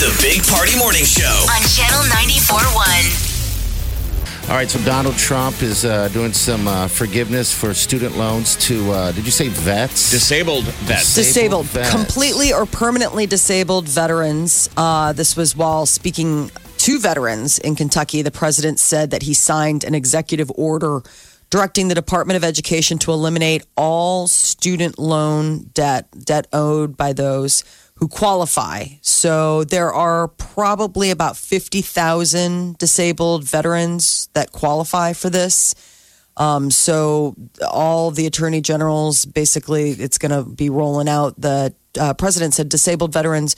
the Big Party Morning Show. on Channel 94.1. All right, so Donald Trump is uh, doing some uh, forgiveness for student loans to, uh, did you say vets? Disabled vets. Disabled disabled, vets. completely or permanently disabled veterans. Uh, this was while speaking to veterans in Kentucky. The president said that he signed an executive order directing the Department of Education to eliminate all student loan debt, debt owed by those who qualify. So there are probably about 50,000 disabled veterans that qualify for this. Um, so all the attorney generals basically, it's going to be rolling out. The uh, president said disabled veterans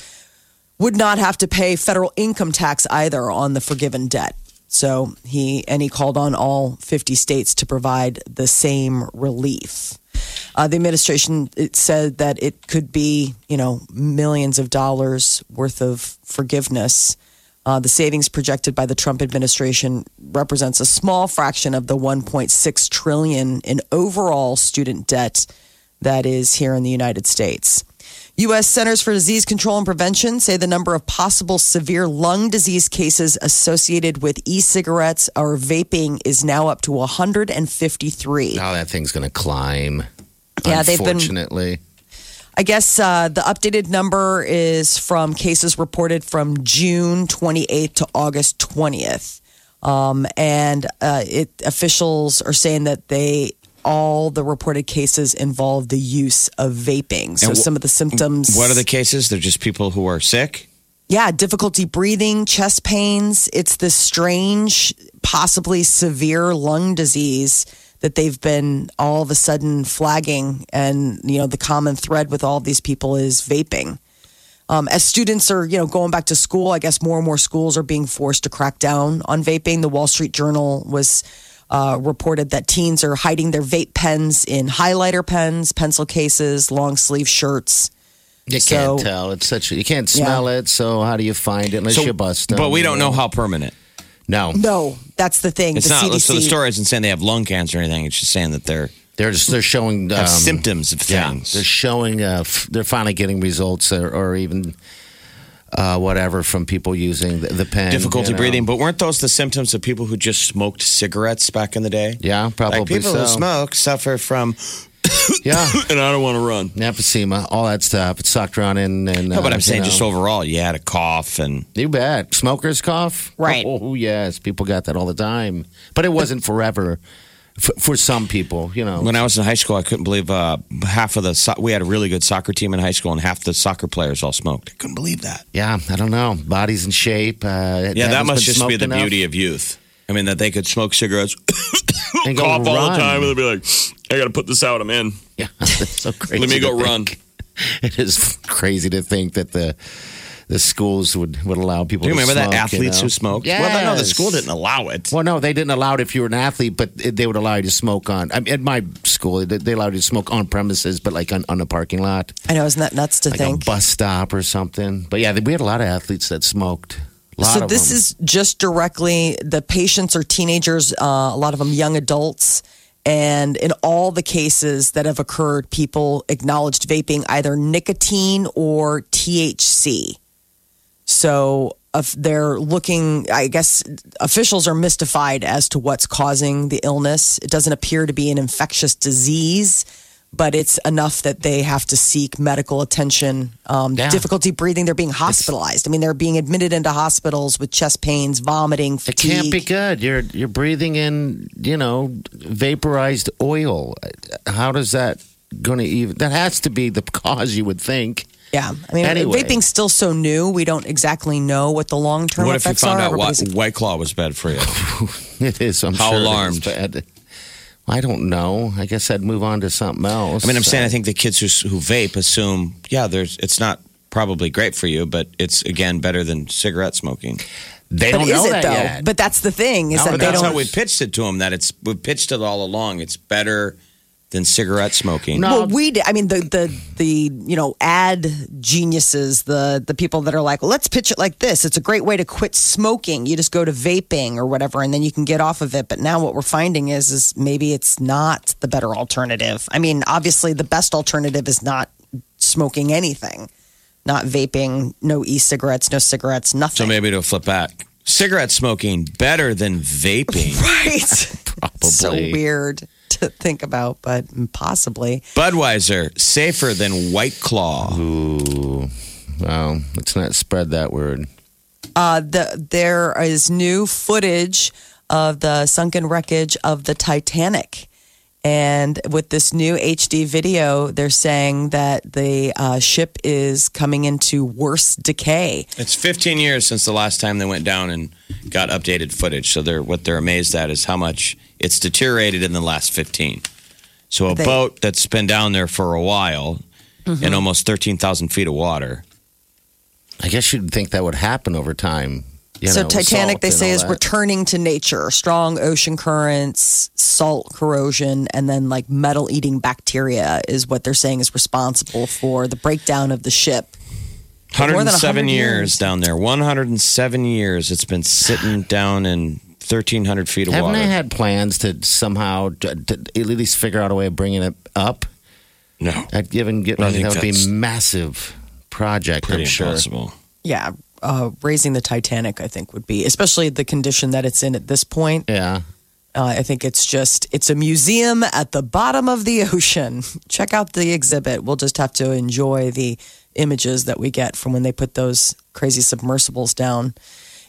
would not have to pay federal income tax either on the forgiven debt. So he and he called on all 50 states to provide the same relief. Uh, the administration it said that it could be, you know, millions of dollars worth of forgiveness. Uh, the savings projected by the Trump administration represents a small fraction of the 1.6 trillion in overall student debt that is here in the United States. U.S. Centers for Disease Control and Prevention say the number of possible severe lung disease cases associated with e-cigarettes or vaping is now up to 153. Now that thing's going to climb. Yeah, they've been- Unfortunately. I guess uh, the updated number is from cases reported from June 28th to August 20th. Um, and uh, it officials are saying that they all the reported cases involve the use of vaping. So some of the symptoms. What are the cases? They're just people who are sick. Yeah, difficulty breathing, chest pains. It's this strange, possibly severe lung disease that they've been all of a sudden flagging. And, you know, the common thread with all these people is vaping. Um, as students are, you know, going back to school, I guess more and more schools are being forced to crack down on vaping. The Wall Street Journal was uh, reported that teens are hiding their vape pens in highlighter pens, pencil cases, long sleeve shirts. You So- can't tell. It's such. A, you can't smell it. So how do you find it unless you bust them? but we don't know how permanent. No, No, that's the thing. It's the not. CDC. So the story isn't saying they have lung cancer or anything. It's just saying that they're they're just they're showing um, symptoms of Yeah, things. they're showing. Uh, f- they're finally getting results, or, or even uh, whatever from people using the, the pen. difficulty you know. breathing. But weren't those the symptoms of people who just smoked cigarettes back in the day? Yeah, probably Like people so. who smoke suffer from, Yeah, and I don't want to run. emphysema, all that stuff. It sucked around in. And, No, but uh, I'm saying you just overall, you had a cough and You bet. Smokers cough? Right. Oh, yes. People got that all the time. But it wasn't forever for, for some people, you know. When I was in high school, I couldn't believe uh, half of the so- we had a really good soccer team in high school, and half the soccer players all smoked. I couldn't believe that. yeah, I don't know. Bodies in shape. Uh, Yeah, that must just be the beauty of youth. I mean, that they could smoke cigarettes, And go cough all the time, and they'd be like, "I got to put this out. I'm in. Yeah, so crazy. Let me go think. run." It is crazy to think that the the schools would, would allow people to Do you to remember smoke, that athletes you know? who smoked? Well, no, the school didn't allow it. Well, no, they didn't allow it if you were an athlete, but they would allow you to smoke on. I mean, at my school, they they allowed you to smoke on premises, but like on, on the parking lot. I know, isn't that nuts to like think? a bus stop or something. But yeah, we had a lot of athletes that smoked. Lot So of this them. is just directly the patients are teenagers, uh, a lot of them young adults. And in all the cases that have occurred, people acknowledged vaping either nicotine or THC. So they're looking, I guess officials are mystified as to what's causing the illness. It doesn't appear to be an infectious disease, but it's enough that they have to seek medical attention. Um, Yeah. Difficulty breathing, they're being hospitalized. I mean, they're being admitted into hospitals with chest pains, vomiting, It fatigue. can't be good. You're you're breathing in, you know, vaporized oil. How does that going to even? That has to be the cause you would think. Yeah, I mean, Anyway. vaping's still so new. We don't exactly know what the long term What if you found out what White Claw was bad for you? It is. I'm How sure alarmed? bad. I don't know. I guess I'd move on to something else. I mean, I'm saying I think the kids who, who vape assume, yeah, there's it's not probably great for you, but it's again better than cigarette smoking. They but don't is know it that though? yet. But that's the thing is No, that but they That's don't. how we pitched it to them. That it's we pitched it all along. It's better than cigarette smoking. No. well, we did. I mean, the the the you know ad geniuses, the the people that are like, let's pitch it like this. It's a great way to quit smoking. You just go to vaping or whatever, and then you can get off of it. But now what we're finding is is maybe it's not the better alternative. I mean, obviously, the best alternative is not smoking anything, not vaping, no e-cigarettes, no cigarettes, nothing. So maybe it'll flip back. Cigarette smoking better than vaping. right. Probably. so weird to think about, but possibly. Budweiser safer than White Claw. Ooh. Well, let's not spread that word. Uh, the, there is new footage of the sunken wreckage of the Titanic. And with this new HD video, they're saying that the uh, ship is coming into worse decay. It's 15 years since the last time they went down and got updated footage. So they're what they're amazed at is how much it's deteriorated in the last 15. So a They- boat that's been down there for a while Mm-hmm. in almost 13,000 feet of water. I guess you'd think that would happen over time. You so know, Titanic, salt they and say, is that. returning to nature. Strong ocean currents, salt corrosion, and then like metal eating bacteria is what they're saying is responsible for the breakdown of the ship. 107 years years. down there. 107 years it's been sitting down in 1,300 feet of Haven't water. they had plans to somehow to, to at least figure out a way of bringing it up? no. I'd given get I that would be massive project. Pretty I'm sure. impossible. Yeah, uh, raising the Titanic, I think, would be, especially the condition that it's in at this point. Yeah. Uh, I think it's just, it's a museum at the bottom of the ocean. Check out the exhibit. We'll just have to enjoy the images that we get from when they put those crazy submersibles down.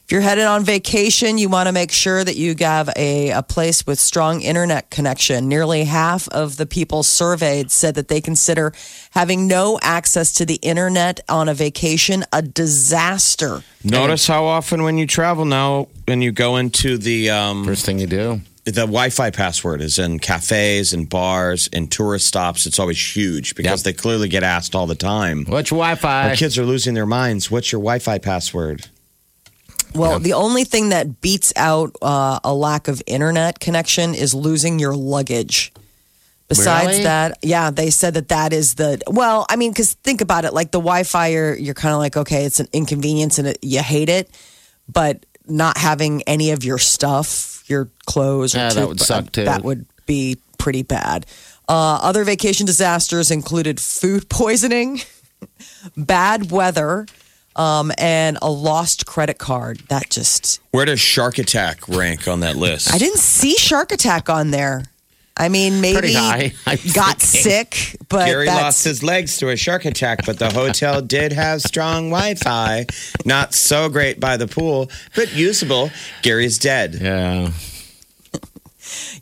If you're headed on vacation, you want to make sure that you have a, a place with strong internet connection. Nearly half of the people surveyed said that they consider having no access to the internet on a vacation a disaster. Notice how often when you travel now, when you go into the um, First thing you do. the Wi-Fi password is in cafes and bars and tourist stops. It's always huge because Yep. they clearly get asked all the time. What's your Wi-Fi? Our kids are losing their minds. What's your Wi-Fi password? Well, the only thing that beats out uh, a lack of internet connection is losing your luggage. Besides Really? that, yeah, they said that that is the well. I mean, because think about it, like the Wi-Fi, you're you're kind of like, okay, it's an inconvenience and it, you hate it, but not having any of your stuff, your clothes, or Yeah, that would suck, too. That would be pretty bad. Uh, other vacation disasters included food poisoning, bad weather, um, and a lost credit card. That just Where does Shark Attack rank on that list? I didn't see Shark Attack on there. I mean, maybe Pretty high, I'm got thinking. sick, but Gary that's, lost his legs to a shark attack, but the hotel did have strong Wi-Fi. Not so great by the pool, but usable. Gary's dead. Yeah.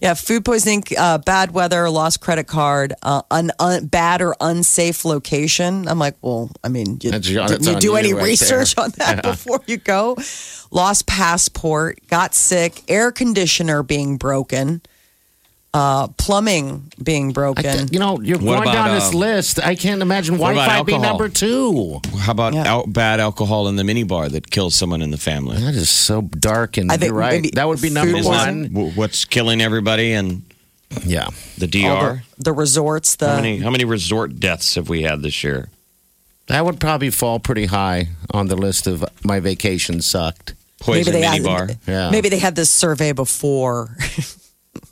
Yeah, food poisoning, uh, bad weather, lost credit card, uh, un, un, bad or unsafe location. I'm like, well, I mean, you, didn't you do you any right research there. on that before you go? Lost passport, got sick, air conditioner being broken, uh, plumbing being broken. th- you know, you're What going down about, this uh, list. I can't imagine what about Wi-Fi being number two. How about Yeah. al- bad alcohol in the minibar that kills someone in the family? That is so dark and I think you're right. That would be number Isn't one. what's killing everybody and Yeah. the DR? the, the resorts, the how many how many resort deaths have we had this year? That would probably fall pretty high on the list of my vacation sucked. Poison they minibar. had, Yeah. maybe they had this survey before.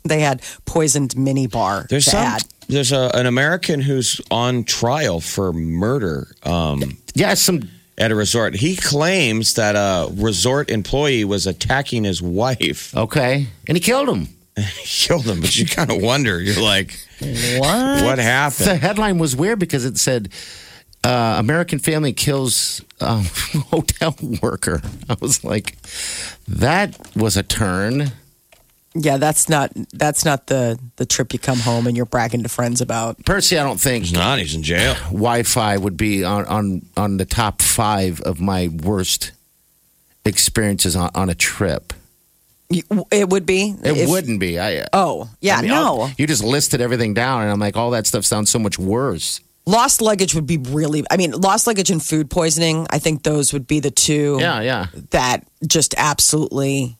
they had poisoned mini bar There's to some. add. There's a, an American who's on trial for murder um, Yeah, some at a resort. He claims that a resort employee was attacking his wife. okay. And he killed him. Killed him, but you kind of wonder. You're like, What? what happened? The headline was weird because it said uh, American family kills um, hotel worker. I was like, that was a turn. Yeah, that's not that's not the the trip you come home and you're bragging to friends about. Percy, I don't think He's not. He's in jail. Wi-Fi would be on on, on the top five of my worst experiences on, on a trip. It would be. It if- wouldn't be. I, uh, Oh, yeah, I mean, no. I'll- You just listed everything down, and I'm like, all that stuff sounds so much worse. Lost luggage would be really. I mean, lost luggage and food poisoning. I think those would be the two. Yeah, yeah. that just absolutely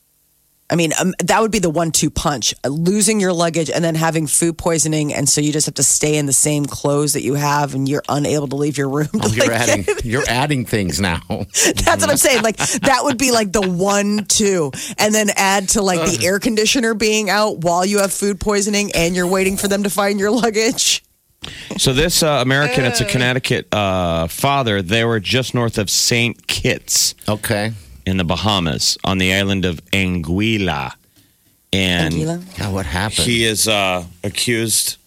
I mean, um, that would be the one-two punch: Uh, losing your luggage and then having food poisoning, and so you just have to stay in the same clothes that you have, and you're unable to leave your room. to, Oh, you're like, adding you're adding things now. That's what I'm saying. Like that would be like the one-two, and then add to like the air conditioner being out while you have food poisoning, and you're waiting for them to find your luggage. So this uh, American, it's a Connecticut uh, father. They were just north of Saint Kitts Okay. In the Bahamas on the island of Anguilla, and Anguilla? Yeah, what happened? he is uh, accused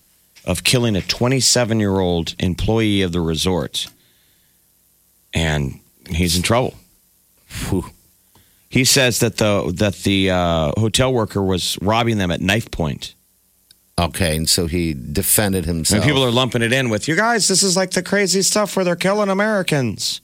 of killing a 27 year old employee of the resort, and he's in trouble. Whew. He says that the that the uh, hotel worker was robbing them at knife point. Okay, and so he defended himself. And himself. people are lumping it in with you guys. This is like the crazy stuff where they're killing Americans.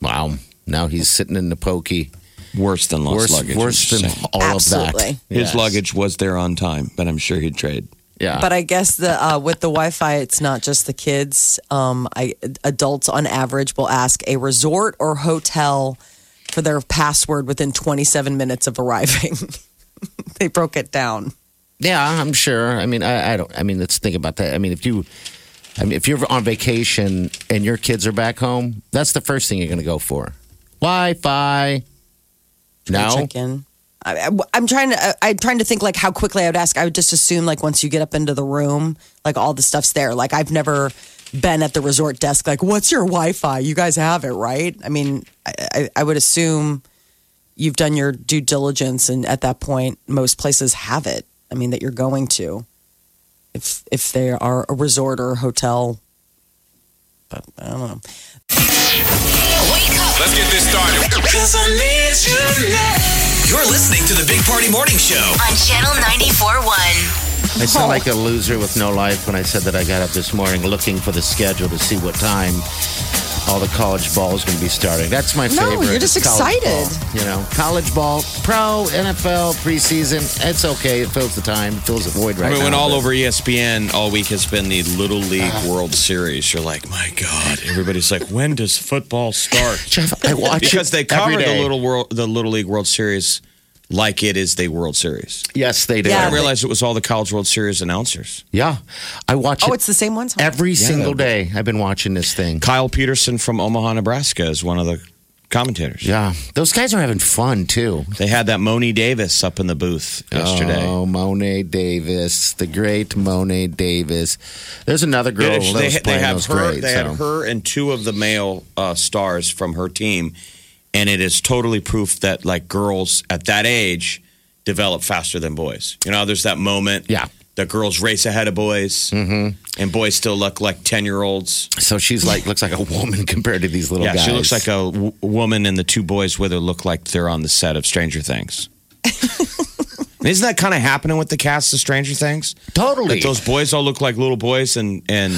wow. Now he's sitting in the pokey. Worse than lost Worse, luggage. worse than just saying. all of that. Absolutely. His Yes. luggage was there on time, but I'm sure he'd trade. Yeah. But I guess the uh, with the Wi-Fi, it's not just the kids. Um, I adults on average will ask a resort or hotel for their password within 27 minutes of arriving. they broke it down. Yeah, I'm sure. I mean, I, I don't. I mean, let's think about that. I mean, if you, I mean, if you're on vacation and your kids are back home, that's the first thing you're going to go for. Wi-Fi. No. check in. I, am trying to. I, I'm trying to think like how quickly I would ask. I would just assume like once you get up into the room, like all the stuff's there. Like I've never been at the resort desk. Like, what's your Wi-Fi? You guys have it, right? I mean, I, I, I would assume you've done your due diligence, and at that point, most places have it. I mean, that you're going to, if if they are a resort or a hotel. But I don't know. Wake up Let's get this started. You're listening to the Big Party Morning Show. on Channel 94.1. I sound like a oh. loser with no life when I said that I got up this morning looking for the schedule to see what time all the college ball is going to be starting. That's my No, favorite. you're just excited. ball. You know, college ball, pro, NFL, preseason. It's okay. It fills the time. It fills the void right I mean, now. when all but- over ESPN all week has been the Little League uh-huh. World Series, you're like, my God. Everybody's like, when does football start? Jeff, I watch because it they every cover the little world, the Little League World Series like it is the World Series. Yes, they do. Yeah, I realized it was all the College World Series announcers. Yeah, I watch Oh, it it's the same ones. every single day. I've been watching this thing. Kyle Peterson from Omaha, Nebraska is one of the commentators. Yeah, those guys are having fun too. They had that Mo'ne Davis up in the booth yesterday. Oh, Mo'ne Davis, the great Mo'ne Davis. There's another girl Yeah, that they, they have her. great. they so. had her and two of the male uh, stars from her team, and it is totally proof that like girls at that age develop faster than boys. You know, there's that moment. Yeah. that girls race ahead of boys, mm-hmm. and boys still look like ten year olds. So she's like looks like a woman compared to these little guys. Yeah, guys. she looks like a w- woman, and the two boys with her look like they're on the set of Stranger Things. Isn't that kind of happening with the cast of Stranger Things? totally. That those boys all look like little boys, and and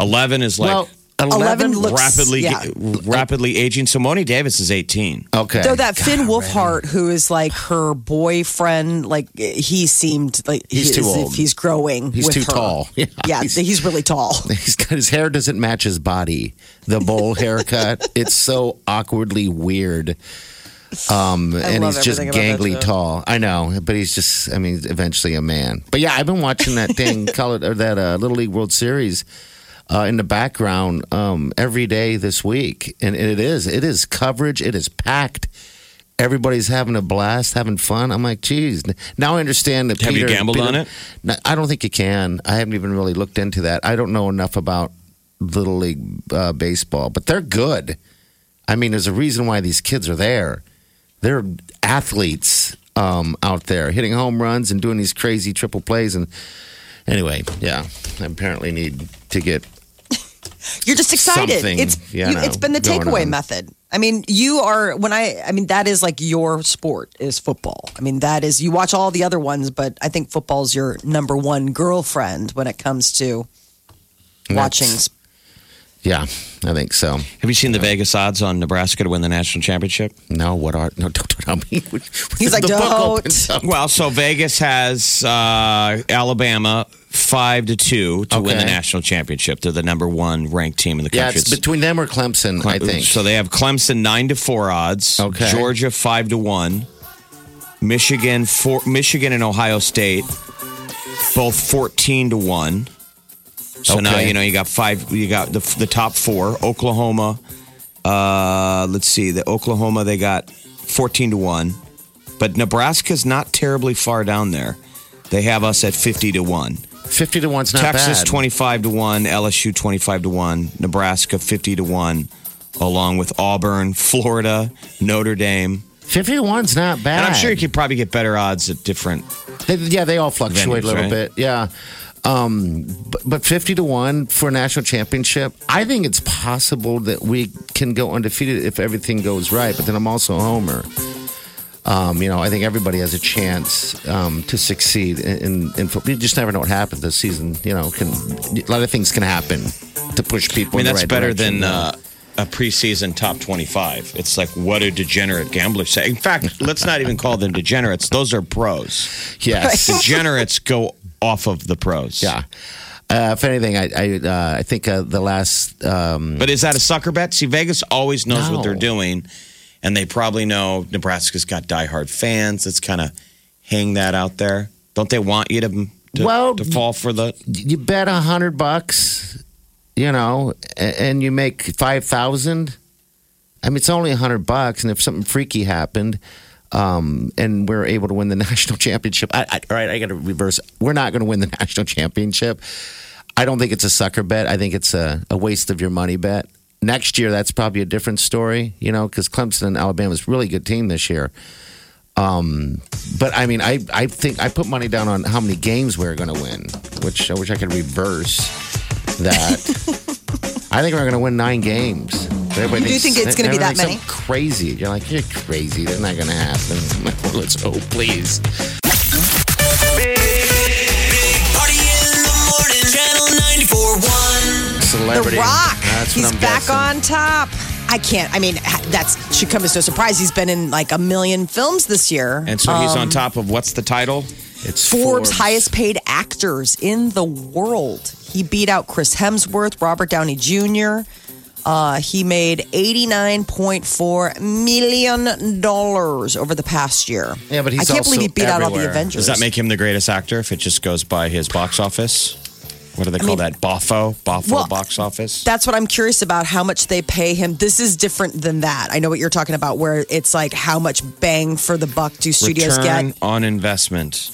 Eleven is like. well, 11 looks- rapidly yeah. rapidly aging. So Mo'ne Davis is 18. okay. Though that Finn Wolfhard, who is like her boyfriend, like he seemed like He's he- too as if old. He's growing. He's with too her. tall. Yeah, Yeah, he's- he's, really tall. He's got his hair doesn't match his body. The bowl haircut. It's so awkwardly weird. Um, and he's just everything about that gangly tall. I know, but he's just. I mean, eventually a man. But yeah, I've been watching that thing, call it or that uh, Little League World Series. Uh, in the background um, every day this week, and it is it is coverage. It is packed. Everybody's having a blast, having fun. I'm like, geez. Now I understand that. Have you gambled Peter- on it? No, I don't think you can. I haven't even really looked into that. I don't know enough about little league uh, baseball, but they're good. I mean, there's a reason why these kids are there. They're athletes um, out there hitting home runs and doing these crazy triple plays. And anyway, yeah, I apparently need to get. You're just excited. Something, it's you know, it's been the takeaway method. I mean, you are when I. I mean, that is like your sport is football. I mean, that is you watch all the other ones, but I think football's your number one girlfriend when it comes to watching. That's- Yeah, I think so. Have you seen the Vegas odds on Nebraska to win the national championship? No, what are no? Don't tell me. He's like, The book "Don't." opens up. Well, so Vegas has uh, Alabama five to two to win the national championship. They're the number one ranked team in the country. Yeah, country. it's between them or Clemson, I think. So they have Clemson nine to four odds. Okay. Georgia five to one. Michigan four. Michigan and Ohio State both fourteen to one. So now you know you got five. You got the the top four. Oklahoma. Uh, let's see. The Oklahoma they got fourteen to one, but Nebraska's not terribly far down there. They have us at fifty to one. 50 to 1's not Texas bad. 25 to 1, LSU 25 to 1, Nebraska 50 to 1, along with Auburn, Florida, Notre Dame. 50 to 1's not bad. And I'm sure you could probably get better odds at different. They, yeah, they all fluctuate Venues, a little right? bit. Yeah. Um, but, but 50 to 1 for a national championship, I think it's possible that we can go undefeated if everything goes right. But then I'm also a homer. Um, you know, I think everybody has a chance um, to succeed in, in, in. You just never know what happens this season. You know, can a lot of things can happen to push people. I mean, that's right better direction. than uh, a preseason top 25. It's like, what do degenerate gamblers say? In fact, let's not even call them degenerates. Those are pros. yes, Degenerates go off of the pros. yeah. Uh, if anything, I I, uh, I think uh, the last um, But is that a sucker bet? See, Vegas always knows what they're doing, and they probably know Nebraska's got diehard fans. Let's kind of hang that out there. Don't they want you to to, Well, to fall for the? you bet a hundred bucks, you know, and you make five thousand. I mean, it's only a hundred bucks, and if something freaky happened, um, and we're able to win the national championship, I, I, all right, I got to reverse. We're not going to win the national championship. I don't think it's a sucker bet. I think it's a, a waste of your money bet. Next year, that's probably a different story, you know, because Clemson and Alabama's really good team this year. Um, but I mean, I, I think I put money down on how many games we're going to win, which I wish I could reverse that. I think we're going to win nine games. But You do think it's gonna be that many? Crazy! You're like you're crazy. That's not going to happen. Let's hope, please. Big Party in the morning. Channel 94.1. Celebrity. The Rock. That's He's back guessing. on top. I can't. I mean, that should come as no surprise. He's been in like a million films this year. And so he's on um, top of what's the title? It's Forbes, highest paid actors in the world. He beat out Chris Hemsworth, Robert Downey Jr. Uh, he made $89.4 million over the past year. Yeah, but he's I can't believe he also beat out all the. Avengers. Does that make him the greatest actor if it just goes by his box office? What do they call mean- that? Boffo? Boffo Well, box office? That's what I'm curious about how much they pay him. This is different than that. I know what you're talking about, where it's like how much bang for the buck do studios Return get. on investment.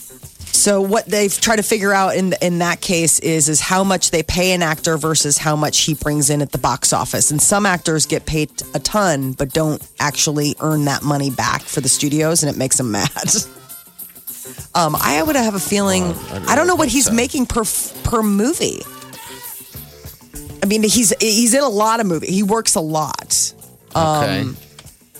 So what they've tried to figure out in in that case is is how much they pay an actor versus how much he brings in at the box office. And some actors get paid a ton but don't actually earn that money back for the studios, and it makes them mad. Um, I would have a feeling. I don't know what he's making per per movie. I mean, he's he's in a lot of movies. He works a lot. Okay.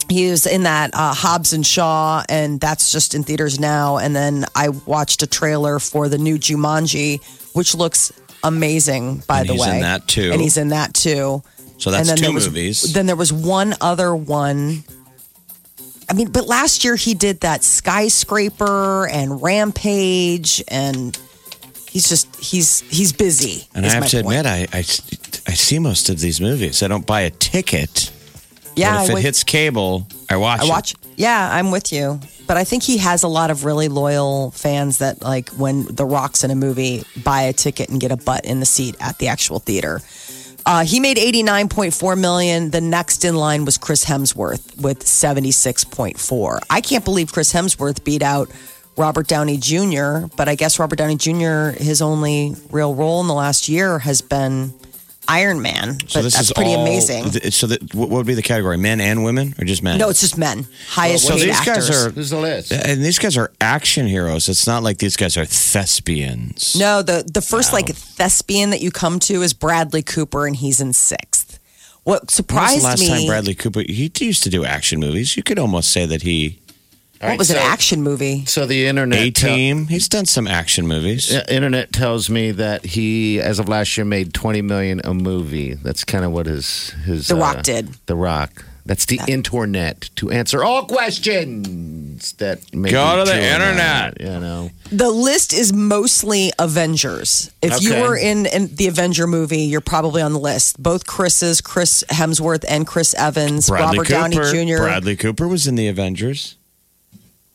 He was in that uh, Hobbs and Shaw, and that's just in theaters now. And then I watched a trailer for the new Jumanji, which looks amazing, by And the he's way. in that too. And he's in that too. So that's and then two there was, movies. Then there was one other one. I mean, but last year he did that skyscraper and Rampage, and he's just he's he's busy. and I have to point. admit, I, I, I see most of these movies. I don't buy a ticket. Yeah, but if I it would- hits cable, I watch I it. watch. Yeah, I'm with you. But I think he has a lot of really loyal fans that, like, when The Rock's in a movie, buy a ticket and get a butt in the seat at the actual theater. Uh, he made 89.4 million. The next in line was Chris Hemsworth with 76.4. I can't believe Chris Hemsworth beat out Robert Downey Jr., but I guess Robert Downey Jr., his only real role in the last year has been Iron Man. So this that's is pretty all- amazing. th- So that, what would be the category? Men and women, or just men? no, it's just men. Highest so paid these actors. guys are, Who's the list? and these guys are action heroes. It's not like these guys are thespians. No, the the first like thespian that you come to is Bradley Cooper, and he's in sixth. What When was surprised the last me? time Bradley Cooper? He used to do action movies. You could almost say that he All what was an action movie? So the internet. A tell- Team. He's done some action movies. Yeah, internet tells me that he, as of last year, made twenty million a movie. That's kind of what his his. uh, The Rock did. The Rock. That's the internet to answer all questions that may Go to the internet. not, You know, the list is mostly Avengers. If you were in, in the Avenger movie, you're probably on the list. Both Chris's, Chris Hemsworth and Chris Evans, Bradley Robert Cooper. Downey Jr. Bradley Cooper was in the Avengers.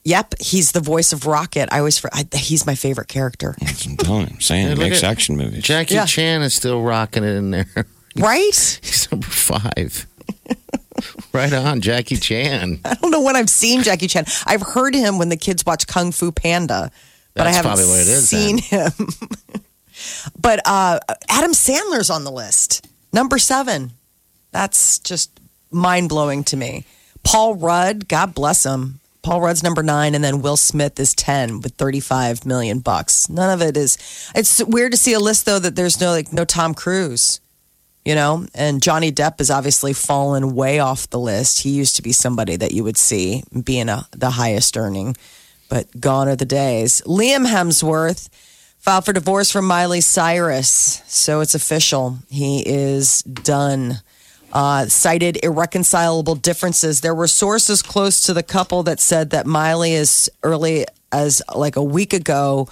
Yep, he's the voice of Rocket. I always, I, he's my favorite character. I'm telling you, I'm saying Hey, he makes action movies. Jackie Yeah. Chan is still rocking it in there. Right? He's number five. right on, Jackie Chan. I don't know when I've seen Jackie Chan. I've heard him when the kids watch Kung Fu Panda, but I haven't probably what it is, seen him. but uh, Adam Sandler's on the list, number seven. That's just mind blowing to me. Paul Rudd, God bless him. Paul Rudd's number nine, and then Will Smith is ten with thirty-five million bucks. None of it is. It's weird to see a list though that there's no like no Tom Cruise you know and johnny depp has obviously fallen way off the list he used to be somebody that you would see being a, the highest earning but gone are the days liam hemsworth filed for divorce from miley cyrus so it's official he is done uh, cited irreconcilable differences there were sources close to the couple that said that miley as early as like a week ago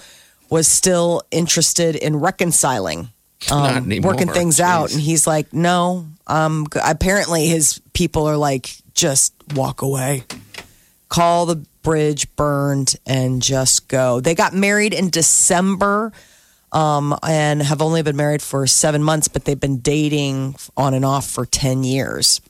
was still interested in reconciling um, working things out. And he's like, no, um, apparently his people are like, just walk away, call the bridge burned and just go. They got married in December um, and have only been married for seven months, but they've been dating on and off for 10 years.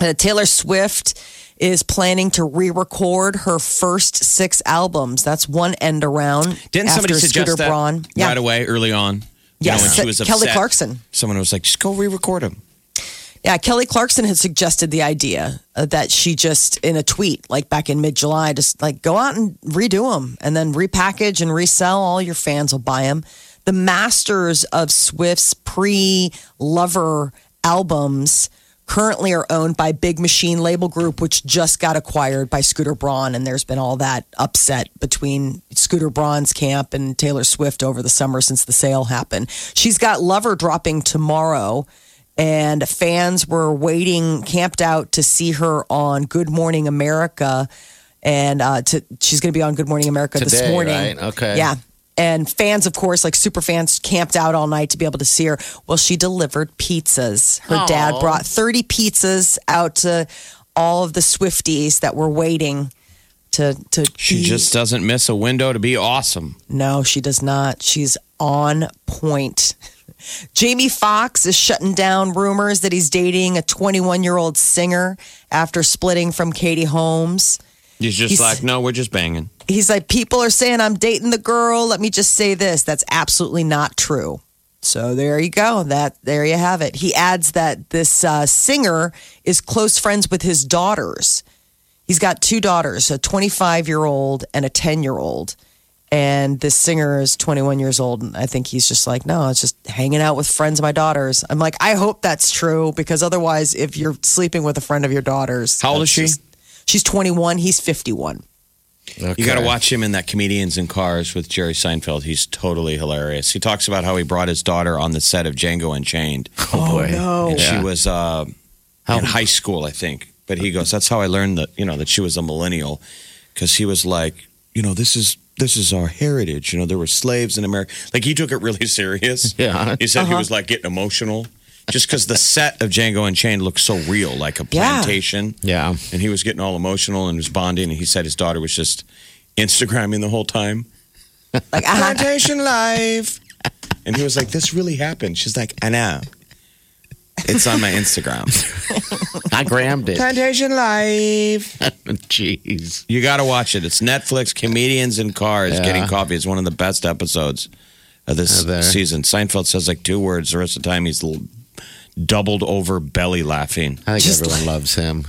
Uh, Taylor Swift is planning to re-record her first six albums. That's one end around. Didn't somebody suggest Scooter that Braun. Yeah. right away, early on? You know, when she was Kelly Clarkson. Someone was like, just go re-record him. Yeah, Kelly Clarkson had suggested the idea uh, that she just in a tweet, like back in mid July, just like go out and redo them and then repackage and resell. All your fans will buy them. The masters of Swift's pre Lover albums currently are owned by Big Machine Label Group, which just got acquired by Scooter Braun. And there's been all that upset between Scooter Braun's camp and Taylor Swift over the summer since the sale happened. She's got Lover dropping tomorrow and fans were waiting, camped out to see her on Good Morning America, and uh, to she's going to be on Good Morning America this morning. right? Okay. yeah. And fans, of course, like super fans, camped out all night to be able to see her. Well, she delivered pizzas. Her dad brought 30 pizzas out to all of the Swifties that were waiting to to. She be- just doesn't miss a window to be awesome. no, she does not. She's on point. Jamie Foxx is shutting down rumors that he's dating a 21 year old singer after splitting from Katie Holmes. He's just He's- like, no, we're just banging. He's like, people are saying I'm dating the girl. Let me just say this. That's absolutely not true. So there you go. That there you have it. He adds that this uh, singer is close friends with his daughters. He's got two daughters, a 25 year old and a 10 year old. And this singer is 21 years old. And I think he's just like, no, it's just hanging out with friends of my daughters. I'm like, I hope that's true because otherwise, if you're sleeping with a friend of your daughters, How old is she? just- she's 21. He's 51. You got to watch him in that Comedians in Cars with Jerry Seinfeld. He's totally hilarious. He talks about how he brought his daughter on the set of Django Unchained. Oh, boy. no. And she was uh, How- in high school, I think. But he goes, "That's how I learned that you know that she was a millennial," because he was like, you know, this is this is our heritage. You know, there were slaves in America. Like he took it really serious. Yeah. he said Uh-huh. he was like getting emotional just because the set of Django Unchained looked so real, like a plantation. Yeah. and he was getting all emotional and was bonding. And he said his daughter was just Instagramming the whole time. Like, uh-huh. Plantation life. And he was like, This really happened. She's like, I know. It's on my Instagram. I grammed it. Plantation life. Jeez. You got to watch it. It's Netflix, Comedians in Cars, Yeah. Getting Coffee. It's one of the best episodes of this there. season. Seinfeld says like two words. The rest of the time, he's l- doubled over belly laughing. I think Just everyone loves him.